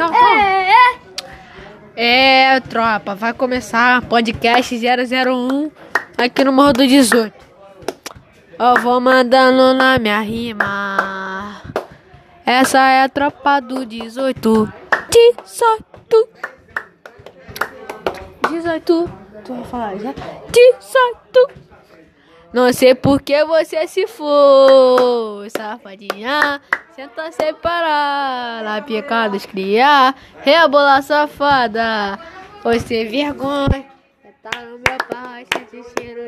calma, calma. É, é. É, tropa, vai começar podcast 001 aqui no Morro do 18. Eu vou mandando na minha rima. Essa é a tropa do 18. 18. 18. Tu vai falar já? 18. Não sei por que você se foi, safadinha. Senta sem parar, lá pica dos criar. Rebola safada, você vergonha. Tá no meu pai, sente cheiro